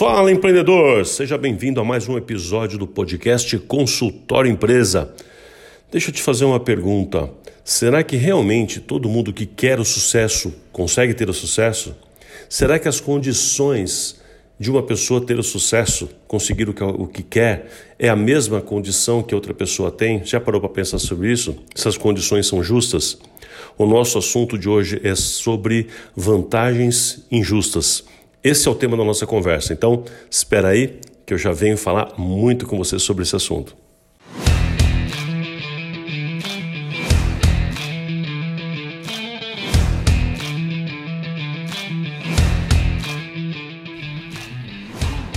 Fala empreendedor, seja bem-vindo a mais um episódio do podcast Consultório Empresa. Deixa eu te fazer uma pergunta. Será que realmente todo mundo que quer o sucesso consegue ter o sucesso? Será que as condições de uma pessoa ter o sucesso, conseguir o que, o que quer, é a mesma condição que outra pessoa tem? Já parou para pensar sobre isso? Essas condições são justas? O nosso assunto de hoje é sobre vantagens injustas. Esse é o tema da nossa conversa. Então, espera aí que eu já venho falar muito com você sobre esse assunto.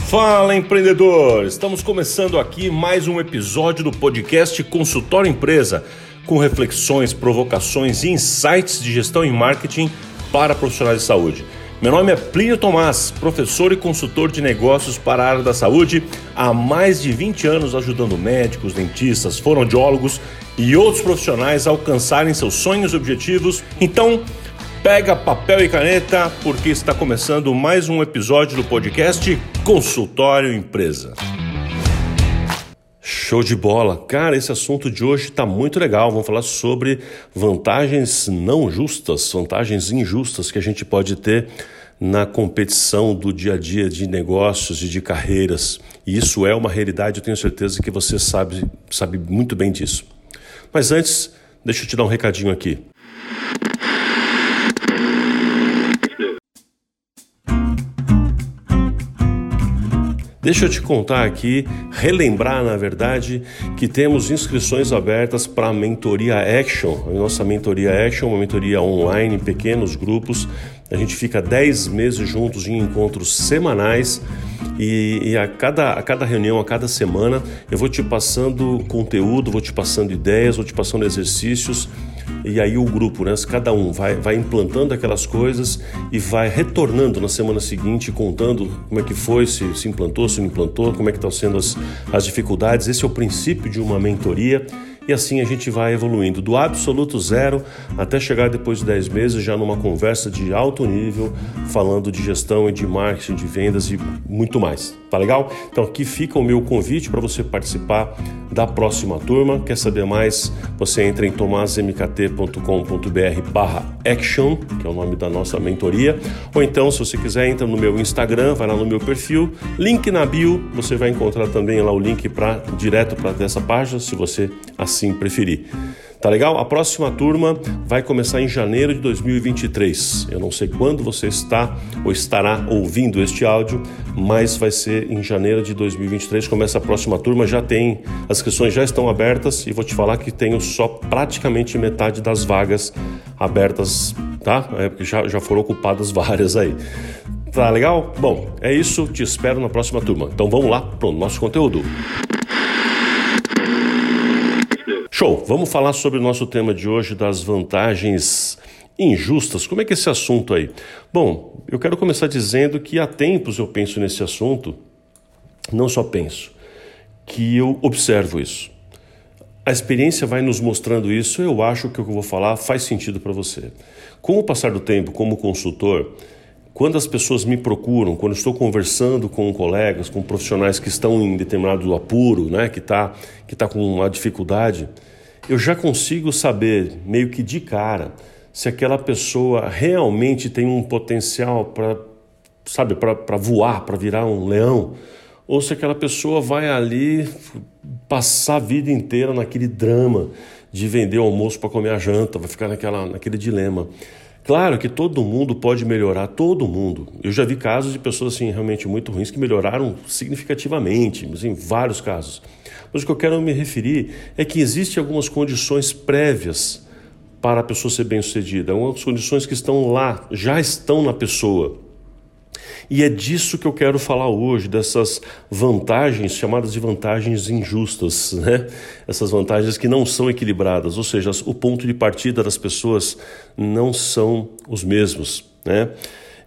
Fala empreendedor! Estamos começando aqui mais um episódio do podcast Consultório Empresa, com reflexões, provocações e insights de gestão e marketing para profissionais de saúde. Meu nome é Plínio Tomás, professor e consultor de negócios para a área da saúde, há mais de 20 anos ajudando médicos, dentistas, fonoaudiólogos e outros profissionais a alcançarem seus sonhos e objetivos. Então, pega papel e caneta, porque está começando mais um episódio do podcast Consultório Empresa. Show de bola! Cara, esse assunto de hoje está muito legal. Vamos falar sobre vantagens não justas, vantagens injustas que a gente pode ter na competição do dia a dia de negócios e de carreiras. E isso é uma realidade, eu tenho certeza que você sabe, sabe muito bem disso. Mas antes, deixa eu te dar um recadinho aqui. Deixa eu te contar aqui, relembrar na verdade, que temos inscrições abertas para a mentoria Action. A nossa mentoria Action, uma mentoria online em pequenos grupos. A gente fica 10 meses juntos em encontros semanais e, e, a, cada, a cada reunião, a cada semana, eu vou te passando conteúdo, vou te passando ideias, vou te passando exercícios e aí o grupo, né, cada um vai, vai implantando aquelas coisas e vai retornando na semana seguinte, contando como é que foi, se, se implantou, se não implantou, como é que estão sendo as, as dificuldades. Esse é o princípio de uma mentoria e assim a gente vai evoluindo do absoluto zero até chegar depois de 10 meses já numa conversa de alto nível, falando de gestão e de marketing, de vendas e muito mais. Tá legal? Então aqui fica o meu convite para você participar da próxima turma. Quer saber mais? Você entra em tomasmkt.com.br barra action, que é o nome da nossa mentoria. Ou então, se você quiser, entra no meu Instagram, vai lá no meu perfil, link na bio, você vai encontrar também lá o link para direto para essa página, se você assim preferir. Tá legal? A próxima turma vai começar em janeiro de 2023. Eu não sei quando você está ou estará ouvindo este áudio, mas vai ser em janeiro de 2023. Começa a próxima turma, já tem, as inscrições já estão abertas e vou te falar que tenho só praticamente metade das vagas abertas, tá? É porque já, já foram ocupadas várias aí. Tá legal? Bom, é isso. Te espero na próxima turma. Então vamos lá para o nosso conteúdo. Show! Vamos falar sobre o nosso tema de hoje das vantagens injustas. Como é que é esse assunto aí? Bom, eu quero começar dizendo que há tempos eu penso nesse assunto, não só penso, que eu observo isso. A experiência vai nos mostrando isso, eu acho que o que eu vou falar faz sentido para você. Com o passar do tempo, como consultor, quando as pessoas me procuram, quando estou conversando com colegas, com profissionais que estão em determinado apuro, né, que está que tá com uma dificuldade, eu já consigo saber, meio que de cara, se aquela pessoa realmente tem um potencial para, sabe, para voar, para virar um leão, ou se aquela pessoa vai ali passar a vida inteira naquele drama de vender o almoço para comer a janta, vai ficar naquela, naquele dilema. Claro que todo mundo pode melhorar, todo mundo. Eu já vi casos de pessoas assim realmente muito ruins que melhoraram significativamente, em assim, vários casos. Mas o que eu quero me referir é que existem algumas condições prévias para a pessoa ser bem-sucedida, algumas condições que estão lá, já estão na pessoa. E é disso que eu quero falar hoje, dessas vantagens, chamadas de vantagens injustas, né? Essas vantagens que não são equilibradas, ou seja, o ponto de partida das pessoas não são os mesmos, né?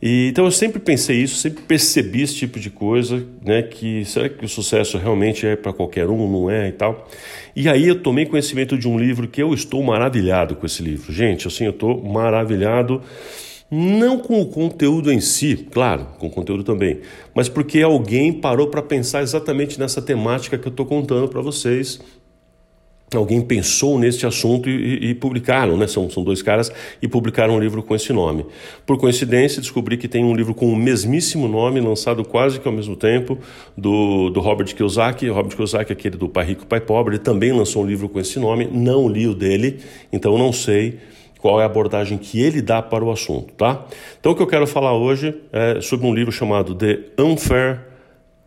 E, então eu sempre pensei isso, sempre percebi esse tipo de coisa, né? Que será que o sucesso realmente é para qualquer um, não é e tal. E aí eu tomei conhecimento de um livro que eu estou maravilhado com esse livro, gente. Assim, eu estou maravilhado Não com o conteúdo em si, claro, com o conteúdo também, mas porque alguém parou para pensar exatamente nessa temática que eu estou contando para vocês alguém pensou neste assunto e, e, publicaram, né? São, são dois caras e publicaram um livro com esse nome. Por coincidência, descobri que tem um livro com o mesmíssimo nome, lançado quase que ao mesmo tempo, do, do Robert Kiyosaki. Robert Kiyosaki, aquele do Pai Rico, Pai Pobre, ele também lançou um livro com esse nome. Não li o dele, então não sei qual é a abordagem que ele dá para o assunto, tá? Então o que eu quero falar hoje é sobre um livro chamado The Unfair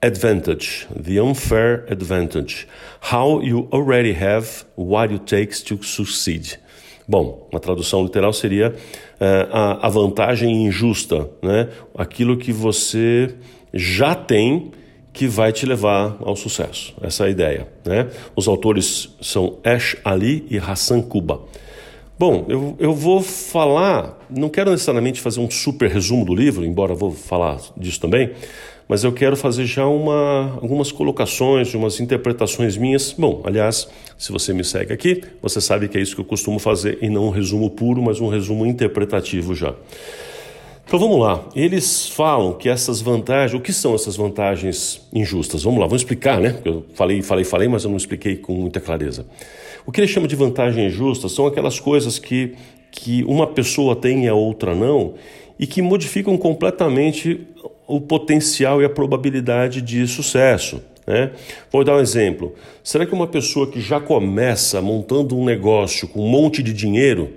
Advantage, The Unfair Advantage. How you already have what it takes to succeed. Bom, uma tradução literal seria uh, a, a, vantagem injusta, né? aquilo que você já tem que vai te levar ao sucesso. Essa é a ideia. Né? Os autores são Ash Ali e Hassan Kuba. Bom, eu, eu vou falar, não quero necessariamente fazer um super resumo do livro, embora vou falar disso também, mas eu quero fazer já uma, algumas colocações, umas interpretações minhas. Bom, aliás, se você me segue aqui, você sabe que é isso que eu costumo fazer e não um resumo puro, mas um resumo interpretativo já. Então vamos lá. Eles falam que essas vantagens, o que são essas vantagens injustas? Vamos lá, vamos explicar, né? Eu falei, falei, falei, mas eu não expliquei com muita clareza. O que eles chamam de vantagem injusta são aquelas coisas que, que uma pessoa tem e a outra não, e que modificam completamente o potencial e a probabilidade de sucesso. Né? Vou dar um exemplo. Será que uma pessoa que já começa montando um negócio com um monte de dinheiro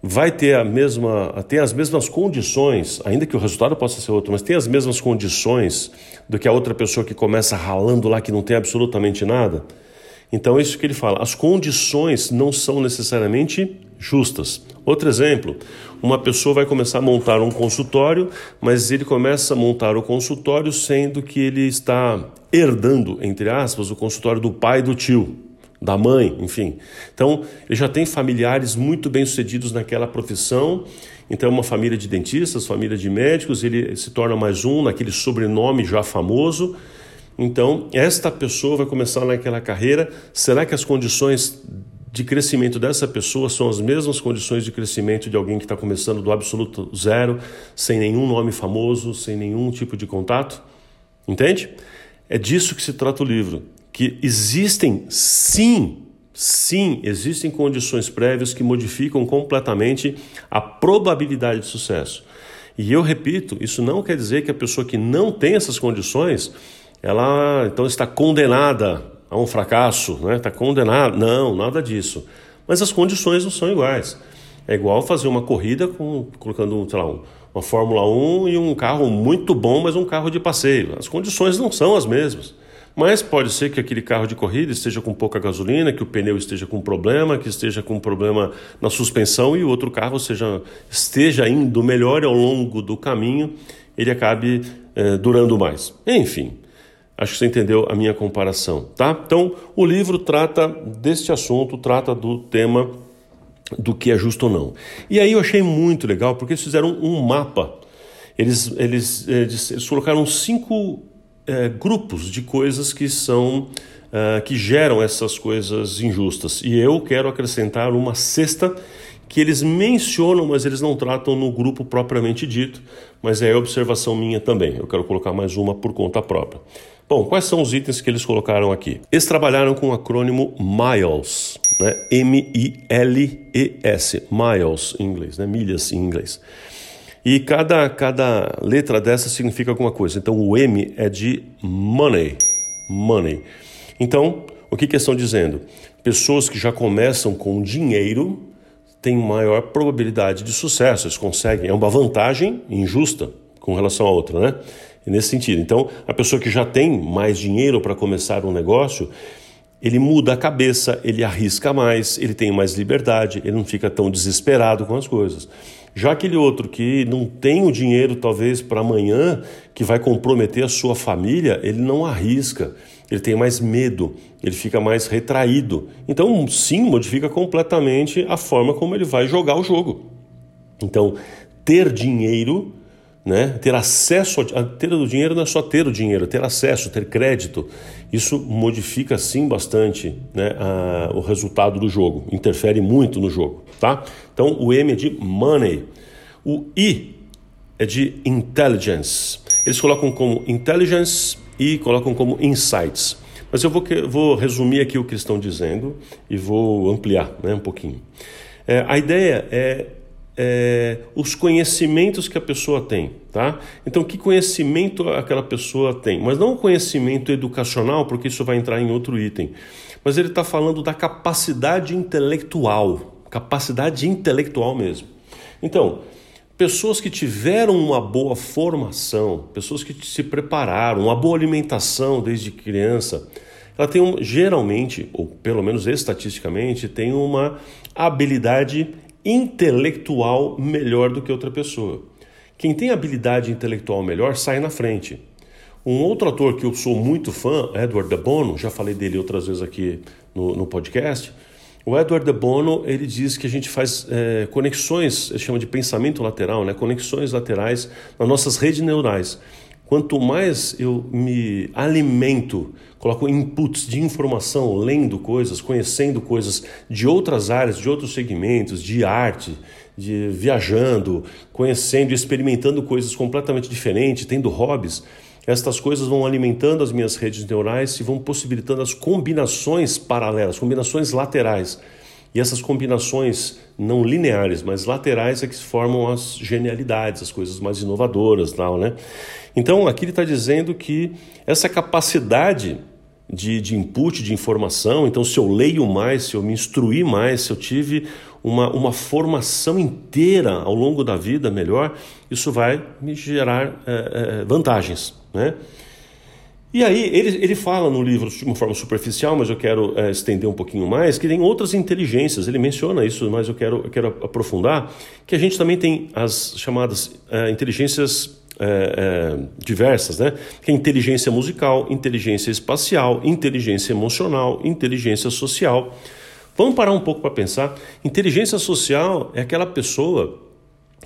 vai ter a mesma, tem as mesmas condições, ainda que o resultado possa ser outro, mas tem as mesmas condições do que a outra pessoa que começa ralando lá que não tem absolutamente nada? Então é isso que ele fala. As condições não são necessariamente justas. Outro exemplo, uma pessoa vai começar a montar um consultório, mas ele começa a montar o consultório sendo que ele está herdando, entre aspas, o consultório do pai e do tio, da mãe, enfim. Então, ele já tem familiares muito bem-sucedidos naquela profissão. Então, é uma família de dentistas, família de médicos, ele se torna mais um naquele sobrenome já famoso. Então, esta pessoa vai começar naquela carreira. Será que as condições de crescimento dessa pessoa são as mesmas condições de crescimento de alguém que está começando do absoluto zero, sem nenhum nome famoso, sem nenhum tipo de contato? Entende? É disso que se trata o livro. Que existem, sim, sim, existem condições prévias que modificam completamente a probabilidade de sucesso. E eu repito, isso não quer dizer que a pessoa que não tem essas condições, ela então está condenada a um fracasso, né? Está condenado. Não, nada disso. Mas as condições não são iguais. É igual fazer uma corrida com, colocando, sei lá, uma Fórmula 1 e um carro muito bom, mas um carro de passeio. As condições não são as mesmas. Mas pode ser que aquele carro de corrida esteja com pouca gasolina, que o pneu esteja com problema, que esteja com problema na suspensão e o outro carro seja, esteja indo melhor ao longo do caminho, ele acabe eh, durando mais. Enfim, Acho que você entendeu a minha comparação, tá? Então, o livro trata deste assunto, trata do tema do que é justo ou não. E aí eu achei muito legal porque eles fizeram um mapa. Eles, eles, eles, colocaram cinco é, grupos de coisas que são uh, que geram essas coisas injustas. E eu quero acrescentar uma sexta que eles mencionam, mas eles não tratam no grupo propriamente dito, mas é observação minha também. Eu quero colocar mais uma por conta própria. Bom, quais são os itens que eles colocaram aqui? Eles trabalharam com o acrônimo MILES, né? M-I-L-E-S, miles em inglês, né? milhas em inglês. E cada, cada letra dessa significa alguma coisa. Então o M é de money, money. Então, o que, que estão dizendo? Pessoas que já começam com dinheiro têm maior probabilidade de sucesso, eles conseguem. É uma vantagem injusta com relação a outra, né? Nesse sentido. Então, a pessoa que já tem mais dinheiro para começar um negócio, ele muda a cabeça, ele arrisca mais, ele tem mais liberdade, ele não fica tão desesperado com as coisas. Já aquele outro que não tem o dinheiro, talvez, para amanhã, que vai comprometer a sua família, ele não arrisca, ele tem mais medo, ele fica mais retraído. Então, sim, modifica completamente a forma como ele vai jogar o jogo. Então, ter dinheiro né? Ter acesso a ter o dinheiro não é só ter o dinheiro, ter acesso, ter crédito. Isso modifica sim bastante né, a, o resultado do jogo, interfere muito no jogo, tá? Então o M é de money. O I é de intelligence. Eles colocam como intelligence e colocam como insights. Mas eu vou, vou resumir aqui o que estão dizendo e vou ampliar né, um pouquinho. É, a ideia é, é, os conhecimentos que a pessoa tem, tá? Então, que conhecimento aquela pessoa tem? Mas não o conhecimento educacional, porque isso vai entrar em outro item. Mas ele está falando da capacidade intelectual, capacidade intelectual mesmo. Então, pessoas que tiveram uma boa formação, pessoas que se prepararam, uma boa alimentação desde criança, ela tem um, geralmente, ou pelo menos estatisticamente, tem uma habilidade intelectual melhor do que outra pessoa. Quem tem habilidade intelectual melhor sai na frente. Um outro ator que eu sou muito fã, Edward de Bono, já falei dele outras vezes aqui no, no podcast, o Edward de Bono ele diz que a gente faz é, conexões, ele chama de pensamento lateral, né? conexões laterais nas nossas redes neurais. Quanto mais eu me alimento, coloco inputs de informação, lendo coisas, conhecendo coisas de outras áreas, de outros segmentos, de arte, de viajando, conhecendo, experimentando coisas completamente diferentes, tendo hobbies, estas coisas vão alimentando as minhas redes neurais e vão possibilitando as combinações paralelas, combinações laterais. E essas combinações não lineares, mas laterais é que formam as genialidades, as coisas mais inovadoras, tal, né? Então, aqui ele está dizendo que essa capacidade de, de input, de informação, então se eu leio mais, se eu me instruir mais, se eu tive uma, uma formação inteira ao longo da vida melhor, isso vai me gerar é, é, vantagens, né? E aí, ele, ele fala no livro de uma forma superficial, mas eu quero é, estender um pouquinho mais, que tem outras inteligências. Ele menciona isso, mas eu quero, eu quero aprofundar, que a gente também tem as chamadas inteligências é, é, diversas, né? Que é inteligência musical, inteligência espacial, inteligência emocional, inteligência social. Vamos parar um pouco para pensar. Inteligência social é aquela pessoa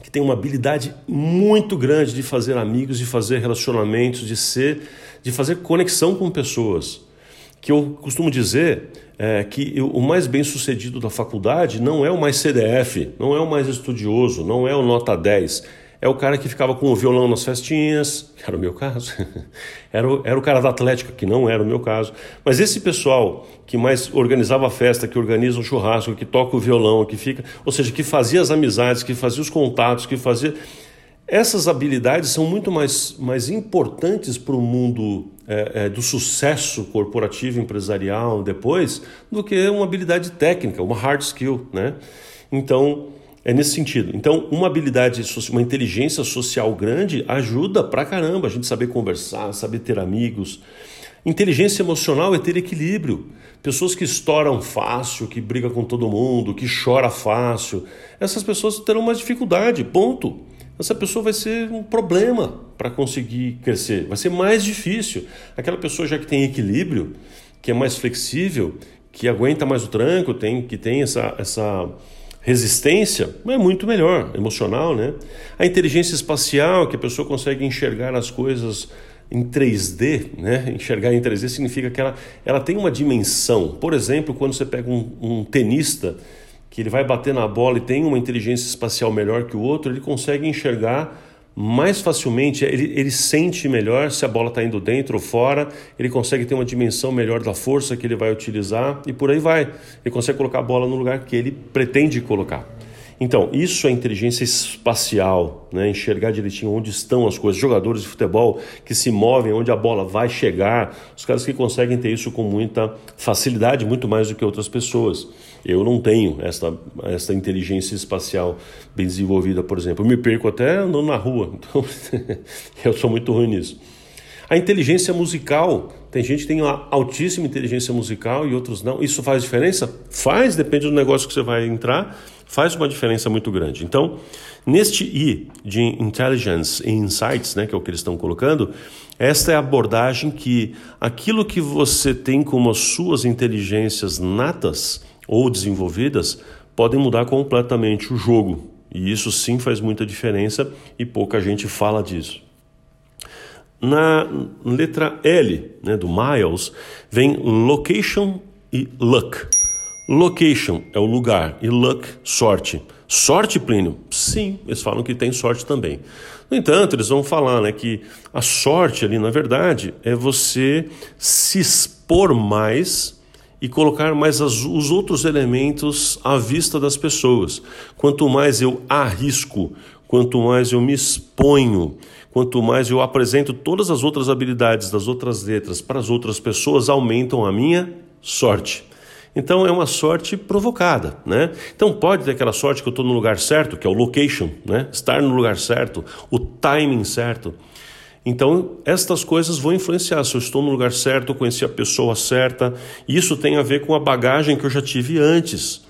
que tem uma habilidade muito grande de fazer amigos, de fazer relacionamentos, de ser, de fazer conexão com pessoas. Que eu costumo dizer é, que eu, o mais bem sucedido da faculdade não é o mais CDF, não é o mais estudioso, não é o nota 10 é o cara que ficava com o violão nas festinhas, que era o meu caso. era, o, era o cara da Atlética, que não era o meu caso. Mas esse pessoal que mais organizava a festa, que organiza o churrasco, que toca o violão, que fica. Ou seja, que fazia as amizades, que fazia os contatos, que fazia. Essas habilidades são muito mais, mais importantes para o mundo é, é, do sucesso corporativo, empresarial depois, do que uma habilidade técnica, uma hard skill. Né? Então, é nesse sentido. Então, uma habilidade, uma inteligência social grande ajuda pra caramba a gente saber conversar, saber ter amigos. Inteligência emocional é ter equilíbrio. Pessoas que estouram fácil, que brigam com todo mundo, que chora fácil, essas pessoas terão mais dificuldade, ponto. Essa pessoa vai ser um problema para conseguir crescer, vai ser mais difícil. Aquela pessoa já que tem equilíbrio, que é mais flexível, que aguenta mais o tranco, tem, que tem essa, essa resistência é muito melhor, emocional, né? A inteligência espacial, que a pessoa consegue enxergar as coisas em 3D, né? Enxergar em 3D significa que ela, ela tem uma dimensão. Por exemplo, quando você pega um, um tenista que ele vai bater na bola e tem uma inteligência espacial melhor que o outro, ele consegue enxergar mais facilmente, ele, ele sente melhor se a bola está indo dentro ou fora, ele consegue ter uma dimensão melhor da força que ele vai utilizar e por aí vai. Ele consegue colocar a bola no lugar que ele pretende colocar. Então, isso é inteligência espacial, né? enxergar direitinho onde estão as coisas. Jogadores de futebol que se movem, onde a bola vai chegar, os caras que conseguem ter isso com muita facilidade, muito mais do que outras pessoas. Eu não tenho essa, essa inteligência espacial bem desenvolvida, por exemplo. Eu me perco até andando na rua, então eu sou muito ruim nisso. A inteligência musical, tem gente que tem uma altíssima inteligência musical e outros não. Isso faz diferença? Faz, depende do negócio que você vai entrar, faz uma diferença muito grande. Então, neste I de Intelligence e Insights, né, que é o que eles estão colocando, esta é a abordagem que aquilo que você tem como as suas inteligências natas, ou desenvolvidas podem mudar completamente o jogo. E isso sim faz muita diferença e pouca gente fala disso. Na letra L né, do Miles vem location e luck. Location é o lugar e luck, sorte. Sorte, Plínio? Sim, eles falam que tem sorte também. No entanto, eles vão falar né, que a sorte ali, na verdade, é você se expor mais e colocar mais as, os outros elementos à vista das pessoas. Quanto mais eu arrisco, quanto mais eu me exponho, quanto mais eu apresento todas as outras habilidades das outras letras para as outras pessoas, aumentam a minha sorte. Então é uma sorte provocada, né? Então pode ter aquela sorte que eu estou no lugar certo, que é o location, né? Estar no lugar certo, o timing certo. Então estas coisas vão influenciar. Se eu estou no lugar certo, eu conheci a pessoa certa, isso tem a ver com a bagagem que eu já tive antes.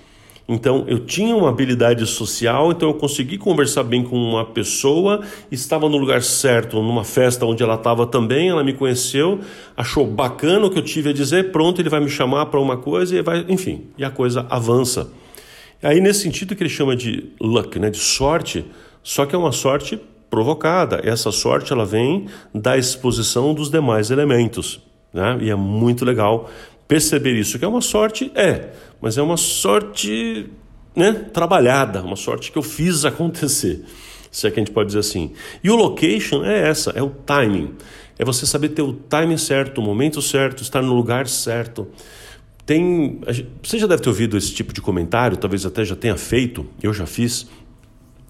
Então, eu tinha uma habilidade social, então eu consegui conversar bem com uma pessoa, estava no lugar certo, numa festa onde ela estava também, ela me conheceu, achou bacana o que eu tive a dizer, pronto, ele vai me chamar para uma coisa e vai, enfim, e a coisa avança. Aí, nesse sentido que ele chama de luck, né, de sorte, só que é uma sorte provocada. Essa sorte ela vem da exposição dos demais elementos. Né? E é muito legal perceber isso, que é uma sorte, é, mas é uma sorte né, trabalhada, uma sorte que eu fiz acontecer, se é que a gente pode dizer assim. E o location é essa, é o timing, é você saber ter o timing certo, o momento certo, estar no lugar certo. Tem, você já deve ter ouvido esse tipo de comentário, talvez até já tenha feito, eu já fiz.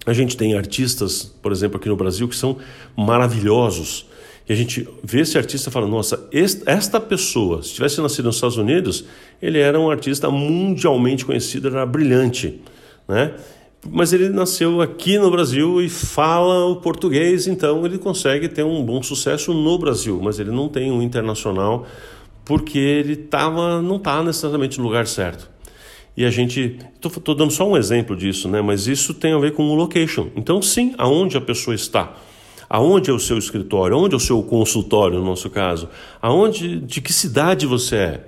A gente tem artistas, por exemplo, aqui no Brasil, que são maravilhosos, e a gente vê esse artista e fala: nossa, esta pessoa, se tivesse nascido nos Estados Unidos, ele era um artista mundialmente conhecido, era brilhante, né? Mas ele nasceu aqui no Brasil e fala o português, então ele consegue ter um bom sucesso no Brasil, mas ele não tem um internacional porque ele tava, não está necessariamente no lugar certo. E a gente, estou dando só um exemplo disso, né? Mas isso tem a ver com o location. Então, sim, aonde a pessoa está. Aonde é o seu escritório? Aonde é o seu consultório, no nosso caso? Aonde, de que cidade você é?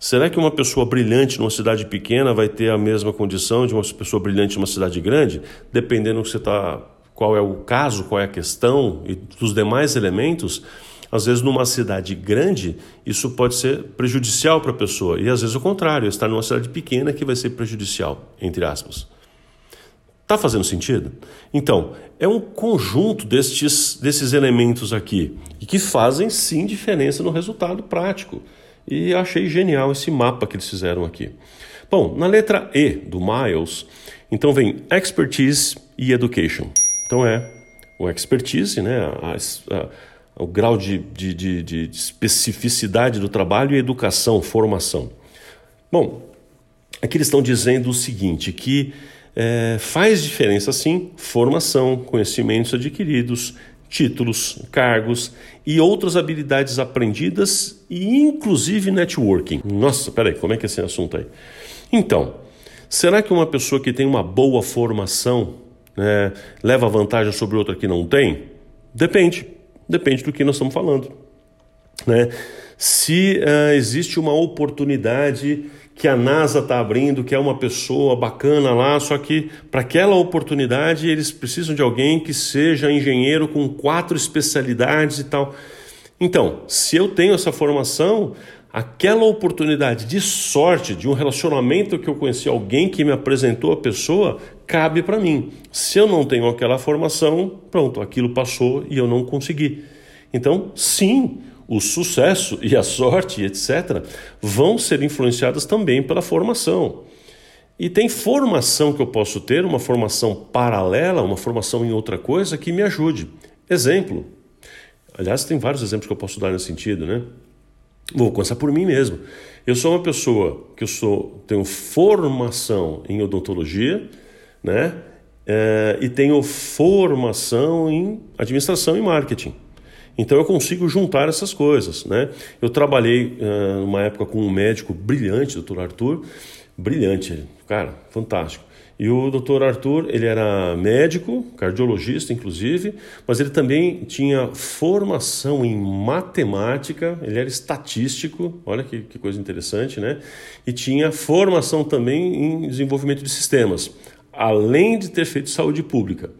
Será que uma pessoa brilhante numa cidade pequena vai ter a mesma condição de uma pessoa brilhante numa cidade grande? Dependendo que você está, qual é o caso, qual é a questão e dos demais elementos, às vezes numa cidade grande isso pode ser prejudicial para a pessoa e às vezes o contrário, estar numa cidade pequena que vai ser prejudicial, entre aspas. Está fazendo sentido? Então, é um conjunto destes, desses elementos aqui e que fazem sim diferença no resultado prático. E achei genial esse mapa que eles fizeram aqui. Bom, na letra E do Miles, então vem expertise e education. Então é o expertise, né, a, a, o grau de, de, de, de especificidade do trabalho e educação, formação. Bom, aqui eles estão dizendo o seguinte, que é, faz diferença sim formação, conhecimentos adquiridos, títulos, cargos e outras habilidades aprendidas e inclusive networking. Nossa, peraí, como é que é esse assunto aí? Então, será que uma pessoa que tem uma boa formação né, leva vantagem sobre outra que não tem? Depende, depende do que nós estamos falando. Né? Se uh, existe uma oportunidade que a NASA está abrindo, que é uma pessoa bacana lá, só que para aquela oportunidade eles precisam de alguém que seja engenheiro com quatro especialidades e tal. Então, se eu tenho essa formação, aquela oportunidade de sorte, de um relacionamento que eu conheci alguém que me apresentou a pessoa, cabe para mim. Se eu não tenho aquela formação, pronto, aquilo passou e eu não consegui. Então, sim, o sucesso e a sorte, etc., vão ser influenciadas também pela formação. E tem formação que eu posso ter, uma formação paralela, uma formação em outra coisa que me ajude. Exemplo. Aliás, tem vários exemplos que eu posso dar nesse sentido, né? Vou começar por mim mesmo. Eu sou uma pessoa que eu sou, tenho formação em odontologia, né? É, e tenho formação em administração e marketing. Então eu consigo juntar essas coisas. Né? Eu trabalhei uh, numa época com um médico brilhante, doutor Arthur, brilhante, cara, fantástico. E o doutor Arthur, ele era médico, cardiologista inclusive, mas ele também tinha formação em matemática, ele era estatístico, olha que, que coisa interessante, né? E tinha formação também em desenvolvimento de sistemas, além de ter feito saúde pública.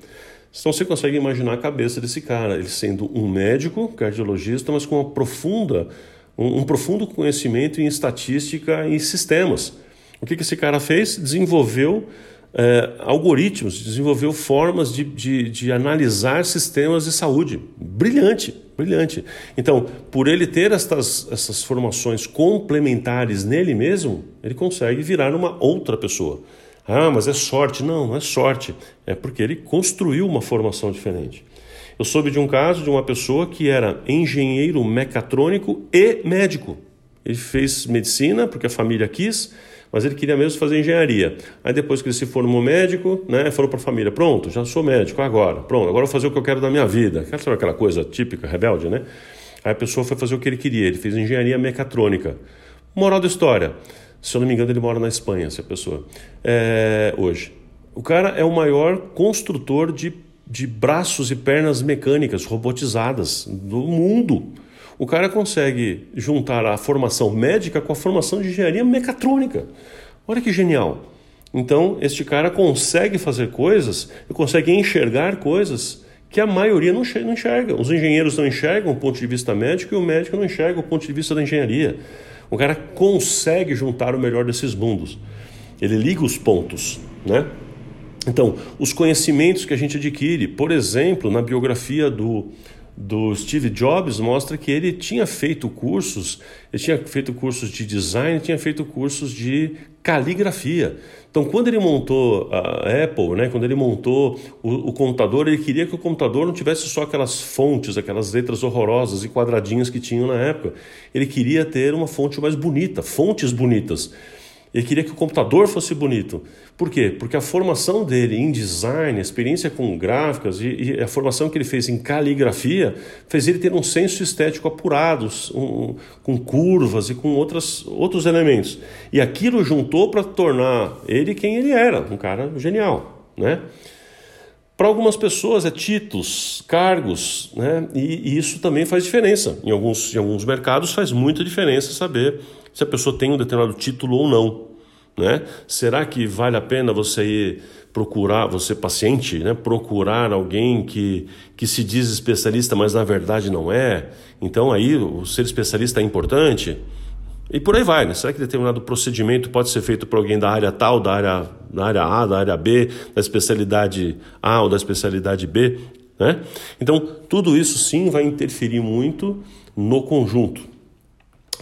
Então você consegue imaginar a cabeça desse cara, ele sendo um médico, cardiologista, mas com uma profunda, um, um profundo conhecimento em estatística e sistemas. O que, que esse cara fez? Desenvolveu é, algoritmos, desenvolveu formas de, de, de, analisar sistemas de saúde. Brilhante, brilhante. Então, por ele ter estas, essas formações complementares nele mesmo, ele consegue virar uma outra pessoa. Ah, mas é sorte. Não, não é sorte. É porque ele construiu uma formação diferente. Eu soube de um caso de uma pessoa que era engenheiro mecatrônico e médico. Ele fez medicina porque a família quis, mas ele queria mesmo fazer engenharia. Aí depois que ele se formou médico, né, falou para a família: pronto, já sou médico agora, pronto, agora vou fazer o que eu quero da minha vida. Sabe aquela coisa típica, rebelde, né? Aí a pessoa foi fazer o que ele queria, ele fez engenharia mecatrônica. Moral da história: se eu não me engano, ele mora na Espanha, essa pessoa, é, hoje. O cara é o maior construtor de, de braços e pernas mecânicas robotizadas do mundo. O cara consegue juntar a formação médica com a formação de engenharia mecatrônica. Olha que genial. Então, este cara consegue fazer coisas, consegue enxergar coisas que a maioria não enxerga. Os engenheiros não enxergam o ponto de vista médico e o médico não enxerga o ponto de vista da engenharia. O cara consegue juntar o melhor desses mundos. Ele liga os pontos, né? Então, os conhecimentos que a gente adquire, por exemplo, na biografia do, do Steve Jobs mostra que ele tinha feito cursos, ele tinha feito cursos de design, tinha feito cursos de caligrafia. Então, quando ele montou a Apple, né, quando ele montou o, o, computador, ele queria que o computador não tivesse só aquelas fontes, aquelas letras horrorosas e quadradinhas que tinham na época. Ele queria ter uma fonte mais bonita, fontes bonitas. Ele queria que o computador fosse bonito. Por quê? Porque a formação dele em design, a experiência com gráficas e, e a formação que ele fez em caligrafia fez ele ter um senso estético apurado, um, com curvas e com outras, outros elementos. E aquilo juntou para tornar ele quem ele era, um cara genial, né? Para algumas pessoas é títulos, cargos, né? E, e, isso também faz diferença. Em alguns, em alguns mercados faz muita diferença saber se a pessoa tem um determinado título ou não. Né? Será que vale a pena você ir procurar, você paciente, né? procurar alguém que, que se diz especialista, mas na verdade não é? Então aí o ser especialista é importante? E por aí vai, né? Será que determinado procedimento pode ser feito por alguém da área tal, da área, da área A, da área B, da especialidade A ou da especialidade B? Né? Então, tudo isso sim vai interferir muito no conjunto.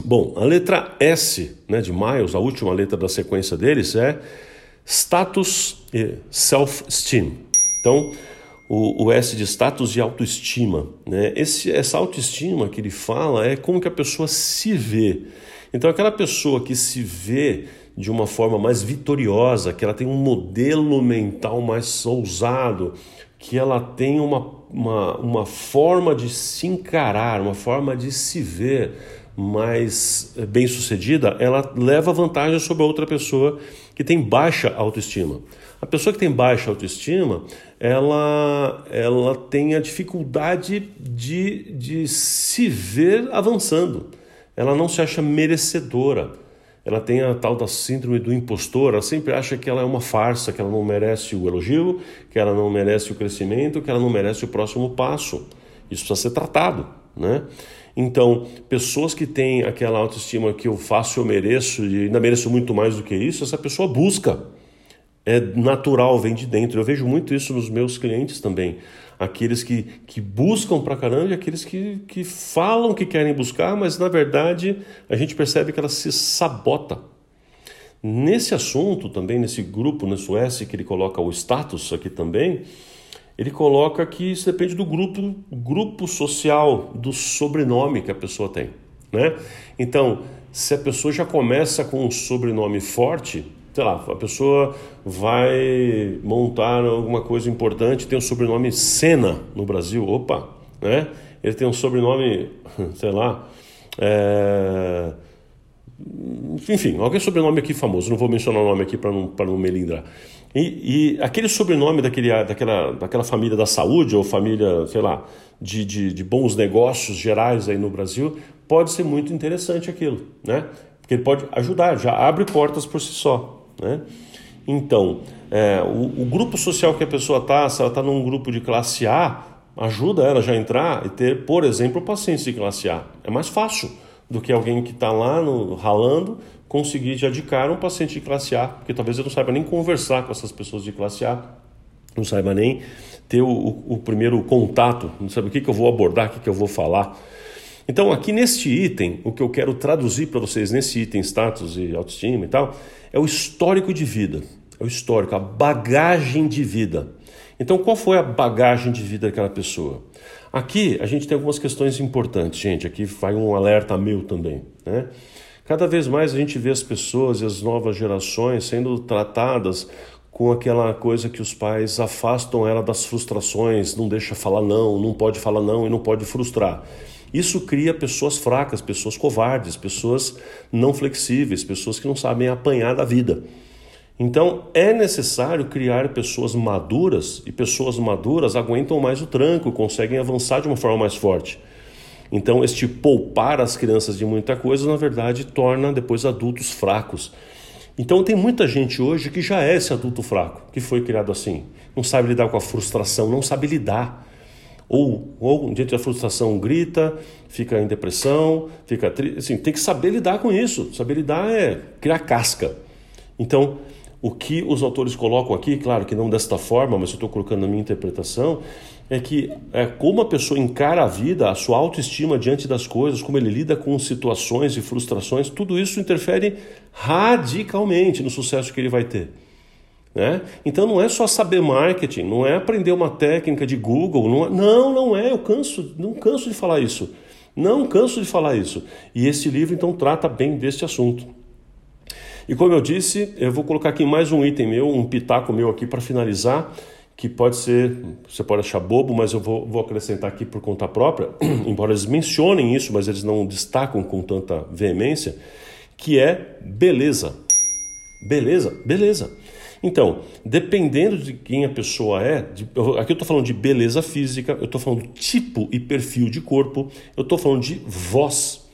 Bom, a letra S né, de Miles, a última letra da sequência deles, é status e self-esteem. Então, o, o, S de status e autoestima. Né? Esse, essa autoestima que ele fala é como que a pessoa se vê. Então, aquela pessoa que se vê de uma forma mais vitoriosa, que ela tem um modelo mental mais ousado, que ela tem uma, uma, uma forma de se encarar, uma forma de se ver mais eh, bem sucedida, ela leva vantagem sobre a outra pessoa que tem baixa autoestima. A pessoa que tem baixa autoestima, ela, ela tem a dificuldade de, de se ver avançando. Ela não se acha merecedora. Ela tem a tal da síndrome do impostor, ela sempre acha que ela é uma farsa, que ela não merece o elogio, que ela não merece o crescimento, que ela não merece o próximo passo. Isso precisa ser tratado, né? Então, pessoas que têm aquela autoestima que eu faço, eu mereço e ainda mereço muito mais do que isso, essa pessoa busca. É natural, vem de dentro. Eu vejo muito isso nos meus clientes também. Aqueles que, que buscam pra caramba e aqueles que, que falam que querem buscar, mas na verdade a gente percebe que ela se sabota. Nesse assunto também, nesse grupo, na Suécia, que ele coloca o status aqui também, ele coloca que isso depende do grupo, grupo social, do sobrenome que a pessoa tem. Né? Então, se a pessoa já começa com um sobrenome forte, sei lá, a pessoa vai montar alguma coisa importante, tem o sobrenome Senna no Brasil, opa, né? Ele tem um sobrenome, sei lá, é... enfim, alguém sobrenome aqui famoso, não vou mencionar o nome aqui para não, não melindrar. E, e, aquele sobrenome daquele, daquela, daquela família da saúde ou família, sei lá, de, de, de, bons negócios gerais aí no Brasil, pode ser muito interessante aquilo, né? Porque ele pode ajudar, já abre portas por si só, né? Então, é, o, o, grupo social que a pessoa está, se ela está num grupo de classe A, ajuda ela já a entrar e ter, por exemplo, pacientes de classe A. É mais fácil do que alguém que está lá no, ralando conseguir já de cara um paciente de classe A, porque talvez eu não saiba nem conversar com essas pessoas de classe A, não saiba nem ter o, o, o primeiro contato, não sabe o que, que eu vou abordar, o que, que eu vou falar. Então, aqui neste item, o que eu quero traduzir para vocês nesse item status e autoestima e tal, é o histórico de vida. É o histórico, a bagagem de vida. Então, qual foi a bagagem de vida daquela pessoa? Aqui a gente tem algumas questões importantes, gente. Aqui vai um alerta meu também. Né? Cada vez mais a gente vê as pessoas e as novas gerações sendo tratadas com aquela coisa que os pais afastam ela das frustrações, não deixa falar não, não pode falar não e não pode frustrar. Isso cria pessoas fracas, pessoas covardes, pessoas não flexíveis, pessoas que não sabem apanhar da vida. Então é necessário criar pessoas maduras e pessoas maduras aguentam mais o tranco, conseguem avançar de uma forma mais forte. Então, este poupar as crianças de muita coisa, na verdade, torna depois adultos fracos. Então, tem muita gente hoje que já é esse adulto fraco, que foi criado assim. Não sabe lidar com a frustração, não sabe lidar. Ou, ou diante da frustração, grita, fica em depressão, fica triste. Assim, tem que saber lidar com isso. Saber lidar é criar casca. Então, o que os autores colocam aqui, claro que não desta forma, mas eu estou colocando na minha interpretação, é que é, como a pessoa encara a vida, a sua autoestima diante das coisas, como ele lida com situações e frustrações, tudo isso interfere radicalmente no sucesso que ele vai ter. Né? Então não é só saber marketing, não é aprender uma técnica de Google, não, é, não, não é, eu canso, não canso de falar isso. Não canso de falar isso. E esse livro então trata bem deste assunto. E como eu disse, eu vou colocar aqui mais um item meu, um pitaco meu aqui para finalizar, que pode ser, você pode achar bobo, mas eu vou, vou acrescentar aqui por conta própria, embora eles mencionem isso, mas eles não destacam com tanta veemência, que é beleza. Beleza, beleza. Então, dependendo de quem a pessoa é, de, aqui eu estou falando de beleza física, eu estou falando tipo e perfil de corpo, eu estou falando de voz.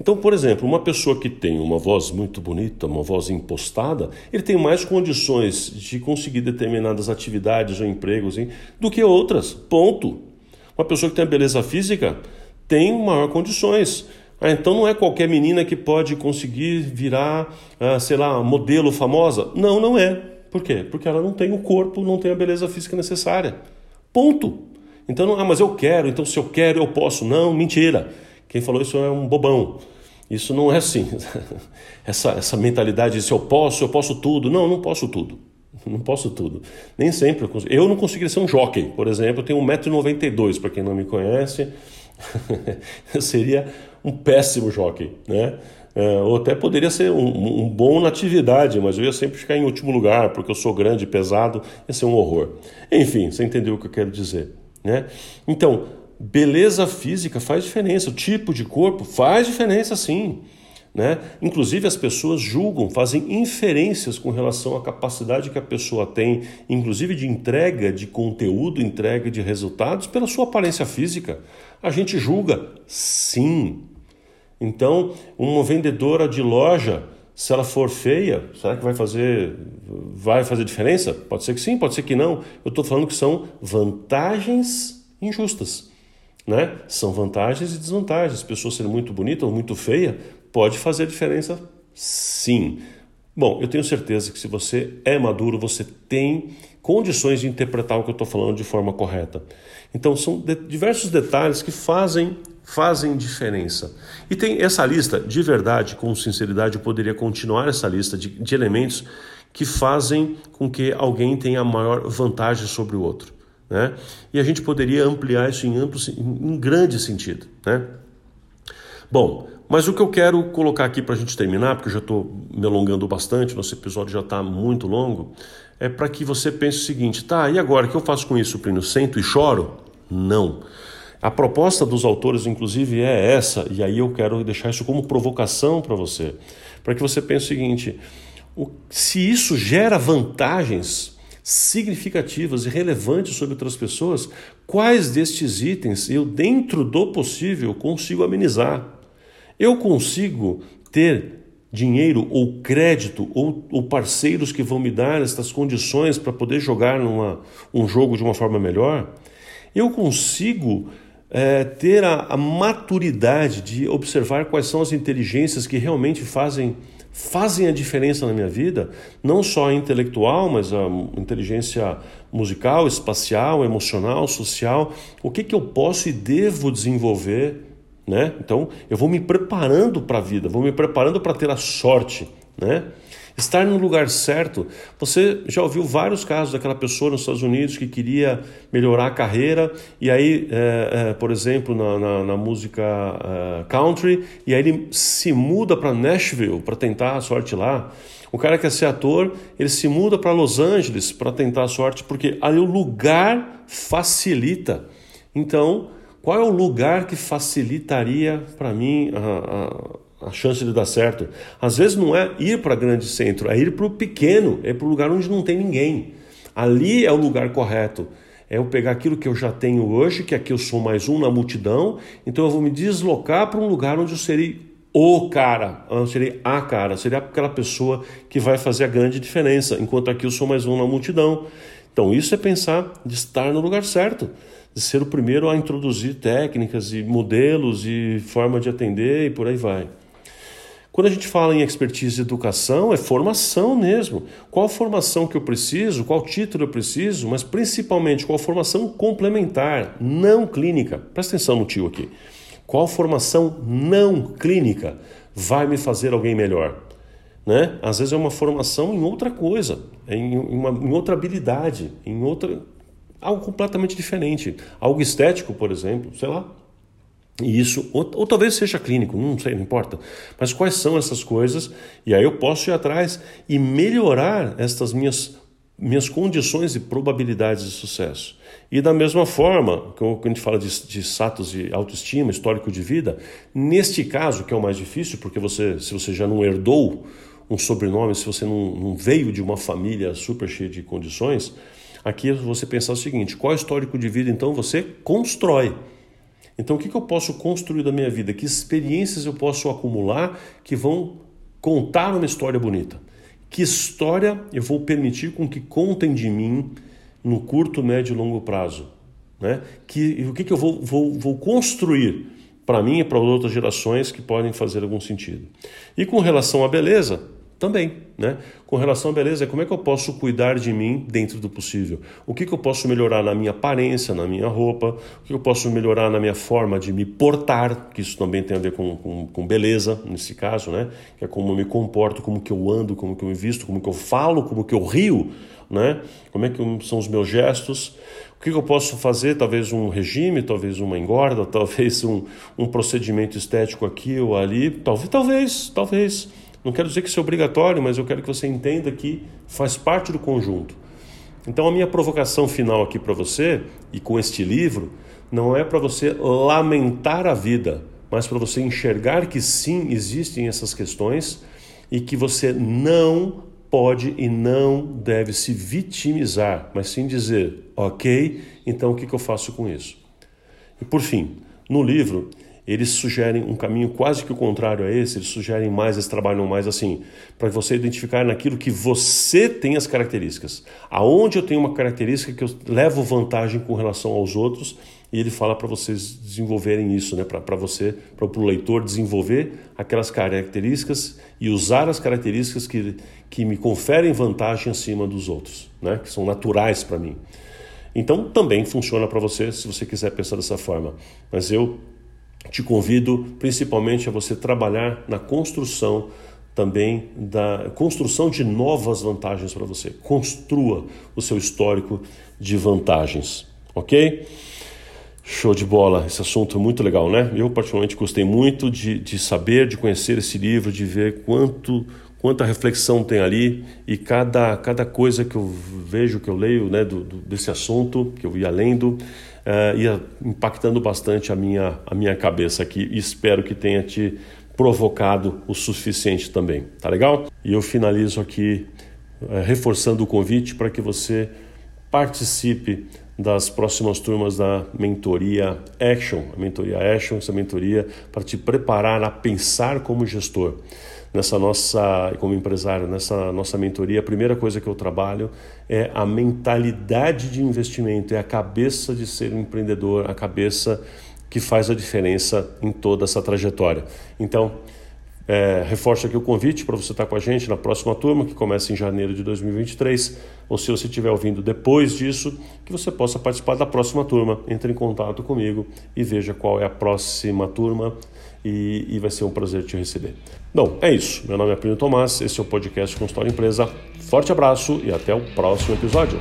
Então, por exemplo, uma pessoa que tem uma voz muito bonita, uma voz impostada, ele tem mais condições de conseguir determinadas atividades ou empregos hein, do que outras. Ponto. Uma pessoa que tem a beleza física tem maior condições. Ah, então não é qualquer menina que pode conseguir virar, ah, sei lá, modelo famosa. Não, não é. Por quê? Porque ela não tem o corpo, não tem a beleza física necessária. Ponto. Então, ah, mas eu quero, então se eu quero eu posso. Não, mentira. Quem falou isso é um bobão. Isso não é assim. essa, essa mentalidade de se eu posso, eu posso tudo. Não, não posso tudo. Não posso tudo. Nem sempre eu consigo. Eu não conseguiria ser um jockey, por exemplo. Eu tenho 1,92m, para quem não me conhece. eu seria um péssimo jockey, né? É, ou até poderia ser um, um, bom na atividade, mas eu ia sempre ficar em último lugar, porque eu sou grande pesado, ia ser um horror. Enfim, você entendeu o que eu quero dizer. Né? Então, beleza física faz diferença, o tipo de corpo faz diferença sim. Né? Inclusive, as pessoas julgam, fazem inferências com relação à capacidade que a pessoa tem, inclusive de entrega de conteúdo, entrega de resultados, pela sua aparência física. A gente julga, sim. Então, uma vendedora de loja, se ela for feia, será que vai fazer, vai fazer diferença? Pode ser que sim, pode ser que não. Eu estou falando que são vantagens injustas. Né? São vantagens e desvantagens. Pessoa ser muito bonita ou muito feia pode fazer diferença, sim. Bom, eu tenho certeza que se você é maduro, você tem condições de interpretar o que eu estou falando de forma correta. Então, são de diversos detalhes que fazem fazem diferença. E tem essa lista, de verdade, com sinceridade, eu poderia continuar essa lista de, de elementos que fazem com que alguém tenha maior vantagem sobre o outro. Né? E a gente poderia ampliar isso em, amplo, em grande sentido. Né? Bom, mas o que eu quero colocar aqui para a gente terminar, porque eu já estou me alongando bastante, nosso episódio já está muito longo, é para que você pense o seguinte: tá, e agora o que eu faço com isso, Plínio? Sento e choro? Não. A proposta dos autores, inclusive, é essa, e aí eu quero deixar isso como provocação para você, para que você pense o seguinte: o, se isso gera vantagens significativas e relevantes sobre outras pessoas, quais destes itens eu, dentro do possível, consigo amenizar? Eu consigo ter dinheiro ou crédito ou, ou parceiros que vão me dar estas condições para poder jogar numa, um jogo de uma forma melhor? Eu consigo é, ter a, a maturidade de observar quais são as inteligências que realmente fazem fazem a diferença na minha vida, não só a intelectual, mas a inteligência musical, espacial, emocional, social. O que, que eu posso e devo desenvolver? Né? Então, eu vou me preparando para a vida, vou me preparando para ter a sorte. Né? Estar no lugar certo. Você já ouviu vários casos daquela pessoa nos Estados Unidos que queria melhorar a carreira e aí, é, é, por exemplo, na, na, na música é, country, e aí ele se muda para Nashville para tentar a sorte lá. O cara quer ser ator, ele se muda para Los Angeles para tentar a sorte, porque ali o lugar facilita. Então, qual é o lugar que facilitaria para mim a, a a chance de dar certo. Às vezes não é ir para grande centro, é ir para o pequeno, é para o lugar onde não tem ninguém. Ali é o lugar correto. É eu pegar aquilo que eu já tenho hoje, que aqui eu sou mais um na multidão, então eu vou me deslocar para um lugar onde eu serei o cara, eu serei a cara, seria aquela pessoa que vai fazer a grande diferença, enquanto aqui eu sou mais um na multidão. Então isso é pensar de estar no lugar certo de ser o primeiro a introduzir técnicas e modelos e forma de atender e por aí vai. Quando a gente fala em expertise e educação, é formação mesmo. Qual formação que eu preciso, qual título eu preciso, mas principalmente qual formação complementar, não clínica. Presta atenção no tio aqui. Qual formação não clínica vai me fazer alguém melhor? Né? Às vezes é uma formação em outra coisa, em, uma, em outra habilidade, em outra algo completamente diferente, algo estético, por exemplo, sei lá, e isso, ou, ou, talvez seja clínico, não sei, não importa. Mas quais são essas coisas? E aí eu posso ir atrás e melhorar estas minhas, minhas condições e probabilidades de sucesso. E da mesma forma, quando a gente fala de, de status de autoestima, histórico de vida, neste caso, que é o mais difícil, porque você, se você já não herdou um sobrenome, se você não, não veio de uma família super cheia de condições, aqui você pensar o seguinte: qual histórico de vida então você constrói? Então, o que, eu posso construir da minha vida? Que experiências eu posso acumular que vão contar uma história bonita? Que história eu vou permitir com que contem de mim no curto, médio e longo prazo? Né? Que, o que, que eu vou, vou, vou construir para mim e para outras gerações que podem fazer algum sentido? E com relação à beleza, também, né? Com relação à beleza, como é que eu posso cuidar de mim dentro do possível? O que, que eu posso melhorar na minha aparência, na minha roupa? O que eu posso melhorar na minha forma de me portar? Que isso também tem a ver com, com, com beleza, nesse caso, né? Que é como eu me comporto, como que eu ando, como que eu me visto, como que eu falo, como que eu rio, né? Como é que são os meus gestos? O que eu posso fazer? Talvez um regime, talvez uma engorda, talvez um, um procedimento estético aqui ou ali, talvez, talvez, talvez. Não quero dizer que isso é obrigatório, mas eu quero que você entenda que faz parte do conjunto. Então, a minha provocação final aqui para você, e com este livro, não é para você lamentar a vida, mas para você enxergar que sim, existem essas questões e que você não pode e não deve se vitimizar, mas sim dizer, ok, então o que, que eu faço com isso? E por fim, no livro, eles sugerem um caminho quase que o contrário a esse, eles sugerem mais, eles trabalham mais assim, para você identificar naquilo que você tem as características. Aonde eu tenho uma característica que eu levo vantagem com relação aos outros, e ele fala para vocês desenvolverem isso, né? para você, para o leitor desenvolver aquelas características e usar as características que, que me conferem vantagem acima dos outros, né? que são naturais para mim. Então também funciona para você se você quiser pensar dessa forma. Mas eu te convido principalmente a você trabalhar na construção também da construção de novas vantagens para você. Construa o seu histórico de vantagens, ok? Show de bola, esse assunto é muito legal, né? Eu, particularmente, gostei muito de, de saber, de conhecer esse livro, de ver quanto, quanta reflexão tem ali e cada, cada coisa que eu vejo, que eu leio né, do, do desse assunto, que eu ia lendo, uh, ia impactando bastante a minha, a minha cabeça aqui. E espero que tenha te provocado o suficiente também, tá legal? E eu finalizo aqui uh, reforçando o convite para que você participe das próximas turmas da mentoria Action, a mentoria Action, essa mentoria para te preparar a pensar como gestor nessa nossa, como empresário, nessa nossa mentoria, a primeira coisa que eu trabalho é a mentalidade de investimento, é a cabeça de ser um empreendedor, a cabeça que faz a diferença em toda essa trajetória. Então, é, reforço aqui o convite para você estar com a gente na próxima turma, que começa em janeiro de 2023, ou se você estiver ouvindo depois disso, que você possa participar da próxima turma. Entre em contato comigo e veja qual é a próxima turma e, e vai ser um prazer te receber. Bom, é isso. Meu nome é Plínio Tomás, esse é o podcast Consultório Empresa. Forte abraço e até o próximo episódio.